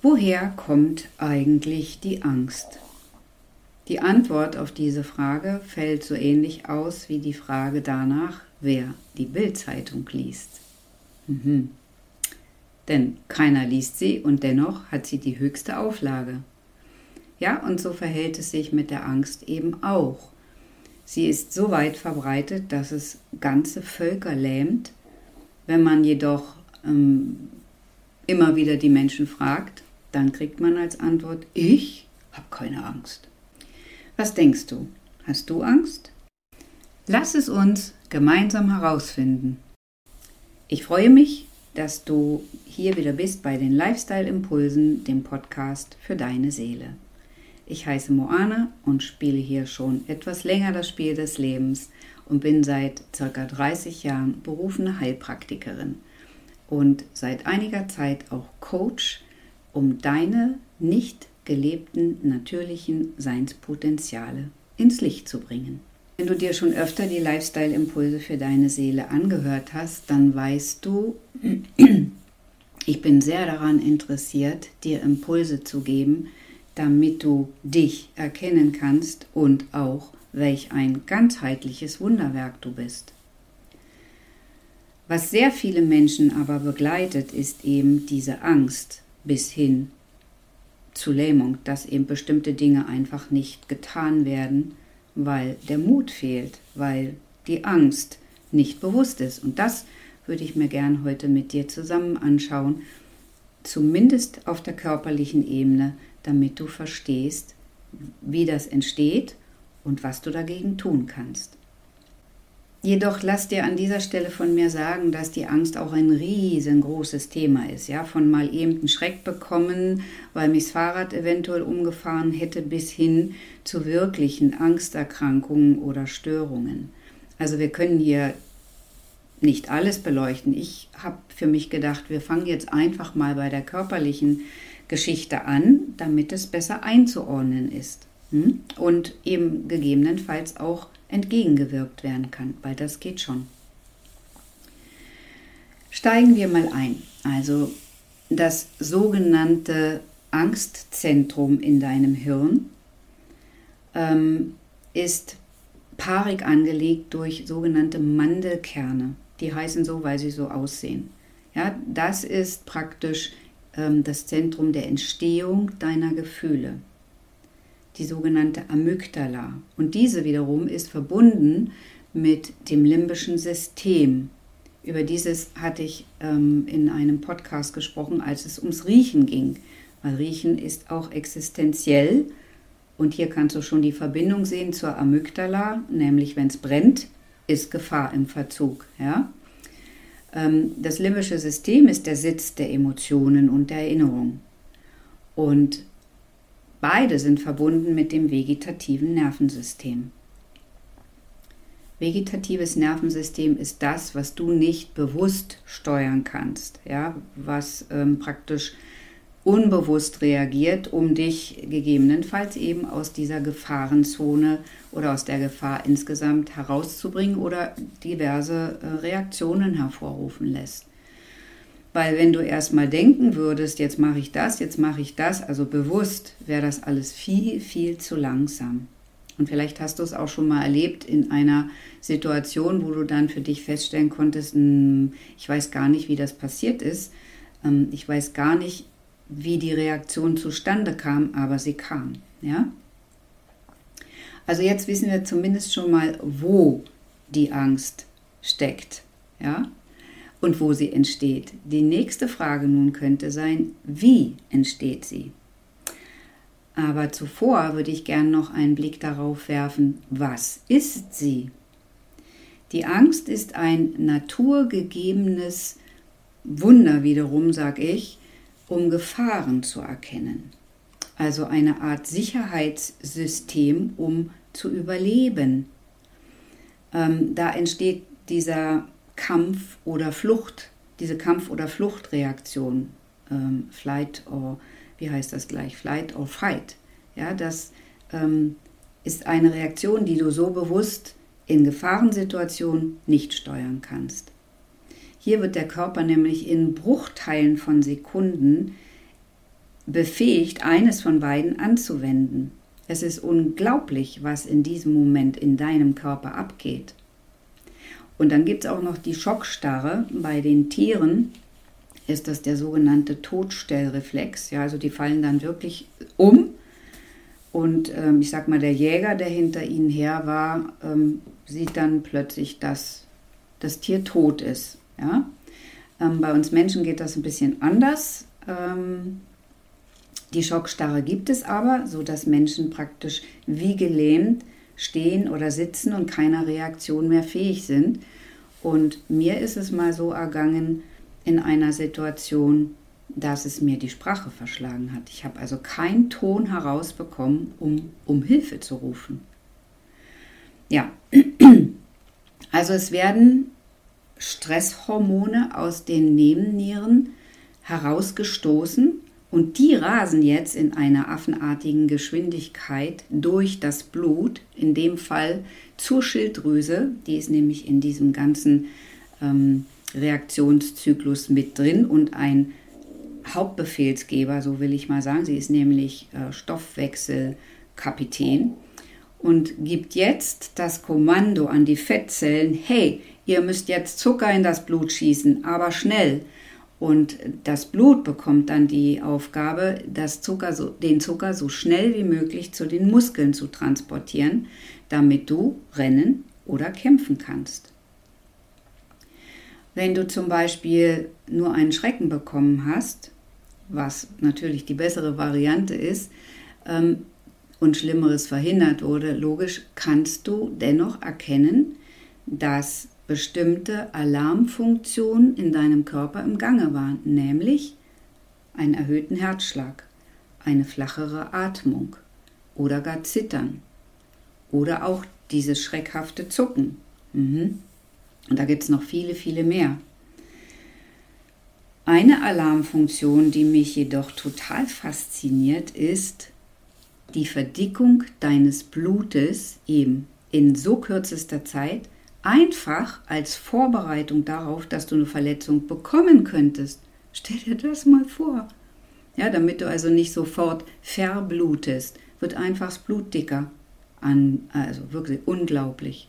Woher kommt eigentlich die Angst? Die Antwort auf diese Frage fällt so ähnlich aus wie die Frage danach, wer die Bildzeitung liest. Mhm. Denn keiner liest sie und dennoch hat sie die höchste Auflage. Ja, und so verhält es sich mit der Angst eben auch. Sie ist so weit verbreitet, dass es ganze Völker lähmt. Wenn man jedoch ähm, immer wieder die Menschen fragt, dann kriegt man als Antwort, ich habe keine Angst. Was denkst du? Hast du Angst? Lass es uns gemeinsam herausfinden. Ich freue mich, dass du hier wieder bist bei den Lifestyle Impulsen, dem Podcast für deine Seele. Ich heiße Moana und spiele hier schon etwas länger das Spiel des Lebens und bin seit ca. 30 Jahren berufene Heilpraktikerin und seit einiger Zeit auch Coach, um deine nicht gelebten natürlichen Seinspotenziale ins Licht zu bringen. Wenn du dir schon öfter die Lifestyle-Impulse für deine Seele angehört hast, dann weißt du, ich bin sehr daran interessiert, dir Impulse zu geben, damit du dich erkennen kannst und auch, welch ein ganzheitliches Wunderwerk du bist. Was sehr viele Menschen aber begleitet, ist eben diese Angst bis hin zu Lähmung, dass eben bestimmte Dinge einfach nicht getan werden, weil der Mut fehlt, weil die Angst nicht bewusst ist. Und das würde ich mir gern heute mit dir zusammen anschauen, zumindest auf der körperlichen Ebene, damit du verstehst, wie das entsteht und was du dagegen tun kannst. Jedoch lass dir an dieser Stelle von mir sagen, dass die Angst auch ein riesengroßes Thema ist. Ja, von mal eben einen Schreck bekommen, weil mich das Fahrrad eventuell umgefahren hätte, bis hin zu wirklichen Angsterkrankungen oder Störungen. Also wir können hier nicht alles beleuchten. Ich habe für mich gedacht, wir fangen jetzt einfach mal bei der körperlichen Geschichte an, damit es besser einzuordnen ist? Und eben gegebenenfalls auch entgegengewirkt werden kann, weil das geht schon. Steigen wir mal ein. Also das sogenannte Angstzentrum in deinem Hirn ähm, ist paarig angelegt durch sogenannte Mandelkerne. Die heißen so, weil sie so aussehen. Ja, das ist praktisch ähm, das Zentrum der Entstehung deiner Gefühle, die sogenannte Amygdala. Und diese wiederum ist verbunden mit dem limbischen System. Über dieses hatte ich ähm, in einem Podcast gesprochen, als es ums Riechen ging. Weil Riechen ist auch existenziell. Und hier kannst du schon die Verbindung sehen zur Amygdala, nämlich wenn es brennt, ist Gefahr im Verzug. Ja? Ähm, das limbische System ist der Sitz der Emotionen und der Erinnerung. Und beide sind verbunden mit dem vegetativen Nervensystem. Vegetatives Nervensystem ist das, was du nicht bewusst steuern kannst, ja, was ähm, praktisch unbewusst reagiert, um dich gegebenenfalls eben aus dieser Gefahrenzone oder aus der Gefahr insgesamt herauszubringen oder diverse äh, Reaktionen hervorrufen lässt. Weil wenn du erstmal denken würdest, jetzt mache ich das, jetzt mache ich das, also bewusst, wäre das alles viel, viel zu langsam. Und vielleicht hast du es auch schon mal erlebt in einer Situation, wo du dann für dich feststellen konntest, hm, ich weiß gar nicht, wie das passiert ist. Ähm, ich weiß gar nicht, wie die Reaktion zustande kam, aber sie kam. Ja? Also jetzt wissen wir zumindest schon mal, wo die Angst steckt. Ja? Und wo sie entsteht. Die nächste Frage nun könnte sein, wie entsteht sie? Aber zuvor würde ich gern noch einen Blick darauf werfen, was ist sie? Die Angst ist ein naturgegebenes Wunder wiederum, sag ich, um Gefahren zu erkennen. Also eine Art Sicherheitssystem, um zu überleben. Ähm, da entsteht dieser Kampf oder Flucht, diese Kampf- oder Fluchtreaktion, ähm, Flight or, wie heißt das gleich, Flight or Fight. Ja, das ähm, ist eine Reaktion, die du so bewusst in Gefahrensituationen nicht steuern kannst. Hier wird der Körper nämlich in Bruchteilen von Sekunden befähigt, eines von beiden anzuwenden. Es ist unglaublich, was in diesem Moment in deinem Körper abgeht. Und dann gibt es auch noch die Schockstarre. Bei den Tieren ist das der sogenannte Todstellreflex. Ja, also die fallen dann wirklich um. Und ähm, ich sag mal, der Jäger, der hinter ihnen her war, ähm, sieht dann plötzlich, dass das Tier tot ist. Ja? Ähm, bei uns Menschen geht das ein bisschen anders. Ähm, die Schockstarre gibt es aber, so dass Menschen praktisch wie gelähmt stehen oder sitzen und keiner Reaktion mehr fähig sind. Und mir ist es mal so ergangen in einer Situation, dass es mir die Sprache verschlagen hat. Ich habe also keinen Ton herausbekommen, um um Hilfe zu rufen. Ja, also es werden Stresshormone aus den Nebennieren herausgestoßen und die rasen jetzt in einer affenartigen Geschwindigkeit durch das Blut, in dem Fall zur Schilddrüse, die ist nämlich in diesem ganzen ähm, Reaktionszyklus mit drin und ein Hauptbefehlsgeber, so will ich mal sagen. Sie ist nämlich äh, Stoffwechselkapitän und gibt jetzt das Kommando an die Fettzellen, hey, ihr müsst jetzt Zucker in das Blut schießen, aber schnell. Und das Blut bekommt dann die Aufgabe, das Zucker so, den Zucker so schnell wie möglich zu den Muskeln zu transportieren, damit du rennen oder kämpfen kannst. Wenn du zum Beispiel nur einen Schrecken bekommen hast, was natürlich die bessere Variante ist, ähm, und Schlimmeres verhindert wurde, logisch kannst du dennoch erkennen, dass bestimmte Alarmfunktionen in deinem Körper im Gange waren, nämlich einen erhöhten Herzschlag, eine flachere Atmung oder gar Zittern oder auch dieses schreckhafte Zucken. Mhm. Und da gibt es noch viele, viele mehr. Eine Alarmfunktion, die mich jedoch total fasziniert, ist die Verdickung deines Blutes eben in so kürzester Zeit Einfach als Vorbereitung darauf, dass du eine Verletzung bekommen könntest. Stell dir das mal vor. Ja, damit du also nicht sofort verblutest, wird einfach das Blut dicker. An, also wirklich unglaublich.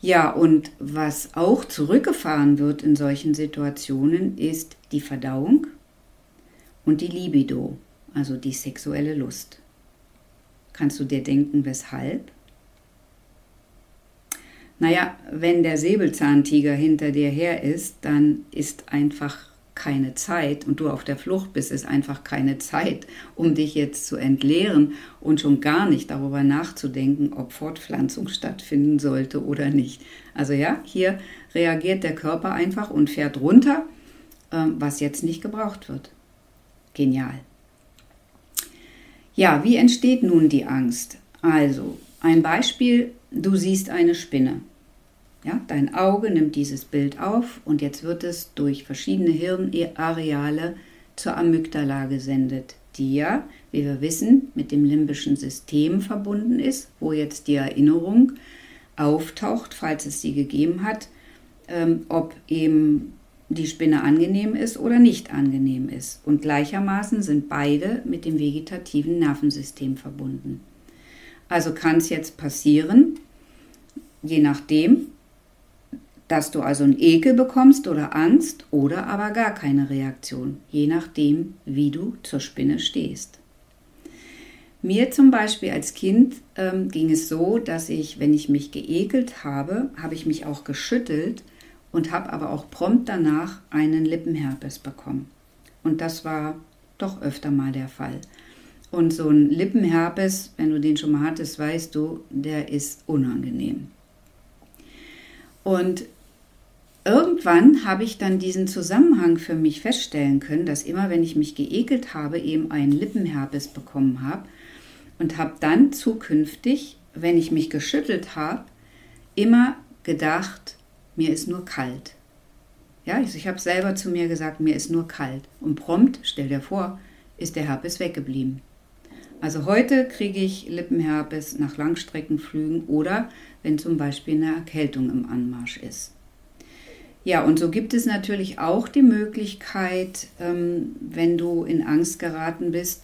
Ja, und was auch zurückgefahren wird in solchen Situationen, ist die Verdauung und die Libido, also die sexuelle Lust. Kannst du dir denken, weshalb? Naja, wenn der Säbelzahntiger hinter dir her ist, dann ist einfach keine Zeit und du auf der Flucht bist, ist einfach keine Zeit, um dich jetzt zu entleeren und schon gar nicht darüber nachzudenken, ob Fortpflanzung stattfinden sollte oder nicht. Also ja, hier reagiert der Körper einfach und fährt runter, ähm, was jetzt nicht gebraucht wird. Genial. Ja, wie entsteht nun die Angst? Also, ein Beispiel du siehst eine Spinne. Ja, dein Auge nimmt dieses Bild auf und jetzt wird es durch verschiedene Hirnareale zur Amygdala gesendet, die ja, wie wir wissen, mit dem limbischen System verbunden ist, wo jetzt die Erinnerung auftaucht, falls es sie gegeben hat, ähm, ob eben die Spinne angenehm ist oder nicht angenehm ist. Und gleichermaßen sind beide mit dem vegetativen Nervensystem verbunden. Also kann es jetzt passieren, je nachdem, dass du also einen Ekel bekommst oder Angst oder aber gar keine Reaktion, je nachdem, wie du zur Spinne stehst. Mir zum Beispiel als Kind ähm, ging es so, dass ich, wenn ich mich geekelt habe, habe ich mich auch geschüttelt und habe aber auch prompt danach einen Lippenherpes bekommen. Und das war doch öfter mal der Fall. Und so ein Lippenherpes, wenn du den schon mal hattest, weißt du, der ist unangenehm. Und irgendwann habe ich dann diesen Zusammenhang für mich feststellen können, dass immer, wenn ich mich geekelt habe, eben einen Lippenherpes bekommen habe und habe dann zukünftig, wenn ich mich geschüttelt habe, immer gedacht, mir ist nur kalt. Ja, ich, ich habe selber zu mir gesagt, mir ist nur kalt. Und prompt, stell dir vor, ist der Herpes weggeblieben. Also heute kriege ich Lippenherpes nach Langstreckenflügen oder wenn zum Beispiel eine Erkältung im Anmarsch ist. Ja, und so gibt es natürlich auch die Möglichkeit, ähm, wenn du in Angst geraten bist,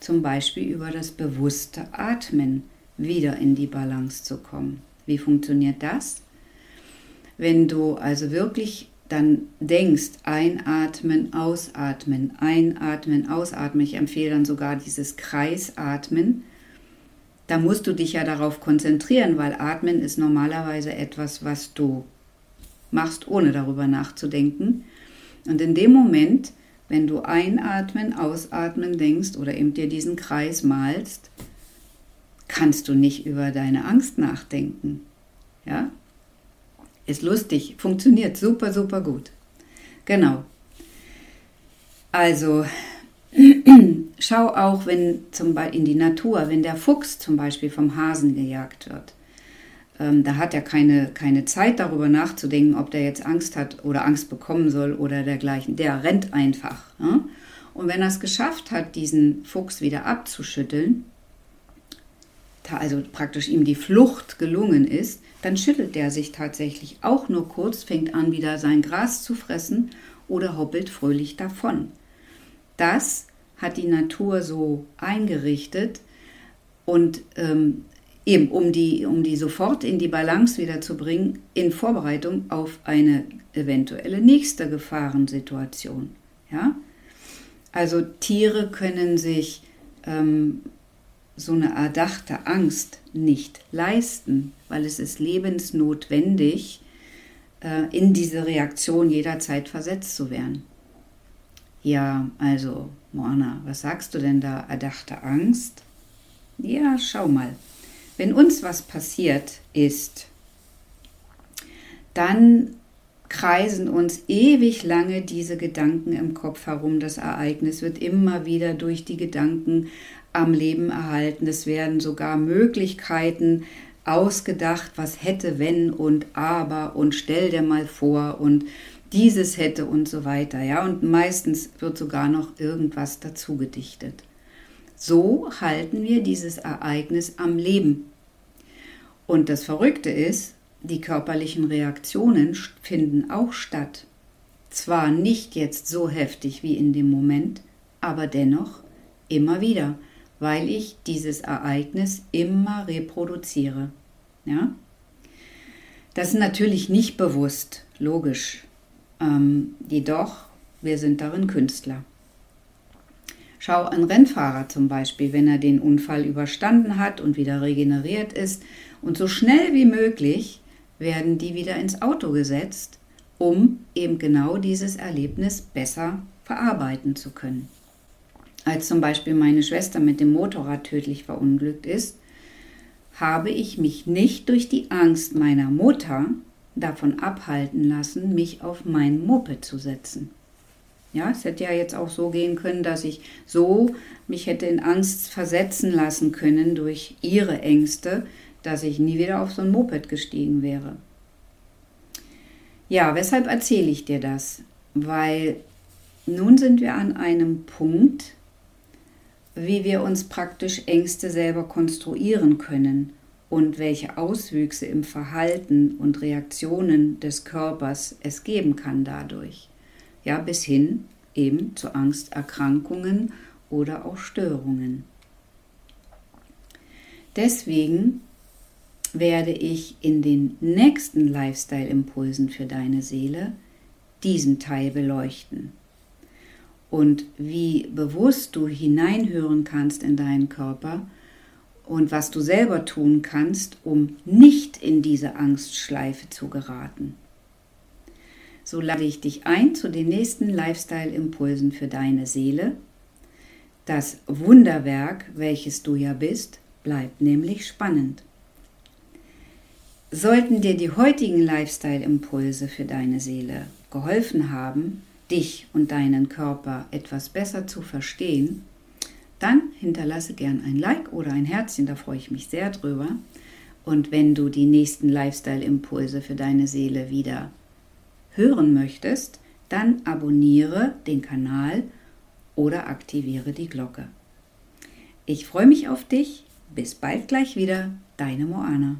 zum Beispiel über das bewusste Atmen wieder in die Balance zu kommen. Wie funktioniert das? Wenn du also wirklich dann denkst, einatmen, ausatmen, einatmen, ausatmen, ich empfehle dann sogar dieses Kreisatmen, da musst du dich ja darauf konzentrieren, weil Atmen ist normalerweise etwas, was du machst, ohne darüber nachzudenken. Und in dem Moment, wenn du einatmen, ausatmen denkst oder eben dir diesen Kreis malst, kannst du nicht über deine Angst nachdenken. Ja? Ist lustig, funktioniert super, super gut. Genau. Also, schau auch, wenn zum Beispiel in die Natur, wenn der Fuchs zum Beispiel vom Hasen gejagt wird. Ähm, da hat er keine, keine Zeit darüber nachzudenken, ob der jetzt Angst hat oder Angst bekommen soll oder dergleichen. Der rennt einfach. Ja? Und wenn er es geschafft hat, diesen Fuchs wieder abzuschütteln, also praktisch ihm die Flucht gelungen ist, dann schüttelt er sich tatsächlich auch nur kurz, fängt an wieder sein Gras zu fressen oder hoppelt fröhlich davon. Das hat die Natur so eingerichtet und ähm, eben um die, um die sofort in die Balance wieder zu bringen, in Vorbereitung auf eine eventuelle nächste Gefahrensituation. Ja? Also Tiere können sich ähm, so eine erdachte Angst nicht leisten, weil es ist lebensnotwendig, äh, in diese Reaktion jederzeit versetzt zu werden. Ja, also, Moana, was sagst du denn da? Erdachte Angst? Ja, schau mal. Wenn uns was passiert ist, dann kreisen uns ewig lange diese Gedanken im Kopf herum. Das Ereignis wird immer wieder durch die Gedanken am Leben erhalten. Es werden sogar Möglichkeiten ausgedacht, was hätte, wenn und aber und stell dir mal vor und dieses hätte und so weiter. Ja, und meistens wird sogar noch irgendwas dazu gedichtet. So halten wir dieses Ereignis am Leben. Und das Verrückte ist, die körperlichen Reaktionen finden auch statt. Zwar nicht jetzt so heftig wie in dem Moment, aber dennoch immer wieder, weil ich dieses Ereignis immer reproduziere. Ja? Das ist natürlich nicht bewusst, logisch. Ähm, jedoch, wir sind darin Künstler. Schau ein Rennfahrer zum Beispiel, wenn er den Unfall überstanden hat und wieder regeneriert ist, und so schnell wie möglich werden die wieder ins Auto gesetzt, um eben genau dieses Erlebnis besser verarbeiten zu können. Als zum Beispiel meine Schwester mit dem Motorrad tödlich verunglückt ist, habe ich mich nicht durch die Angst meiner Mutter davon abhalten lassen, mich auf mein Moped zu setzen. Ja, es hätte ja jetzt auch so gehen können, dass ich so mich hätte in Angst versetzen lassen können durch ihre Ängste, dass ich nie wieder auf so ein Moped gestiegen wäre. Ja, weshalb erzähle ich dir das? Weil nun sind wir an einem Punkt, wie wir uns praktisch Ängste selber konstruieren können und welche Auswüchse im Verhalten und Reaktionen des Körpers es geben kann dadurch. Ja, bis hin eben zu Angsterkrankungen oder auch Störungen. Deswegen werde ich in den nächsten Lifestyle-Impulsen für deine Seele diesen Teil beleuchten. Und wie bewusst du hineinhören kannst in deinen Körper und was du selber tun kannst, um nicht in diese Angstschleife zu geraten. So lade ich dich ein zu den nächsten Lifestyle-Impulsen für deine Seele. Das Wunderwerk, welches du ja bist, bleibt nämlich spannend. Sollten dir die heutigen Lifestyle-Impulse für deine Seele geholfen haben, dich und deinen Körper etwas besser zu verstehen, dann hinterlasse gern ein Like oder ein Herzchen, da freue ich mich sehr drüber. Und wenn du die nächsten Lifestyle-Impulse für deine Seele wieder hören möchtest, dann abonniere den Kanal oder aktiviere die Glocke. Ich freue mich auf dich. Bis bald gleich wieder. Deine Moana.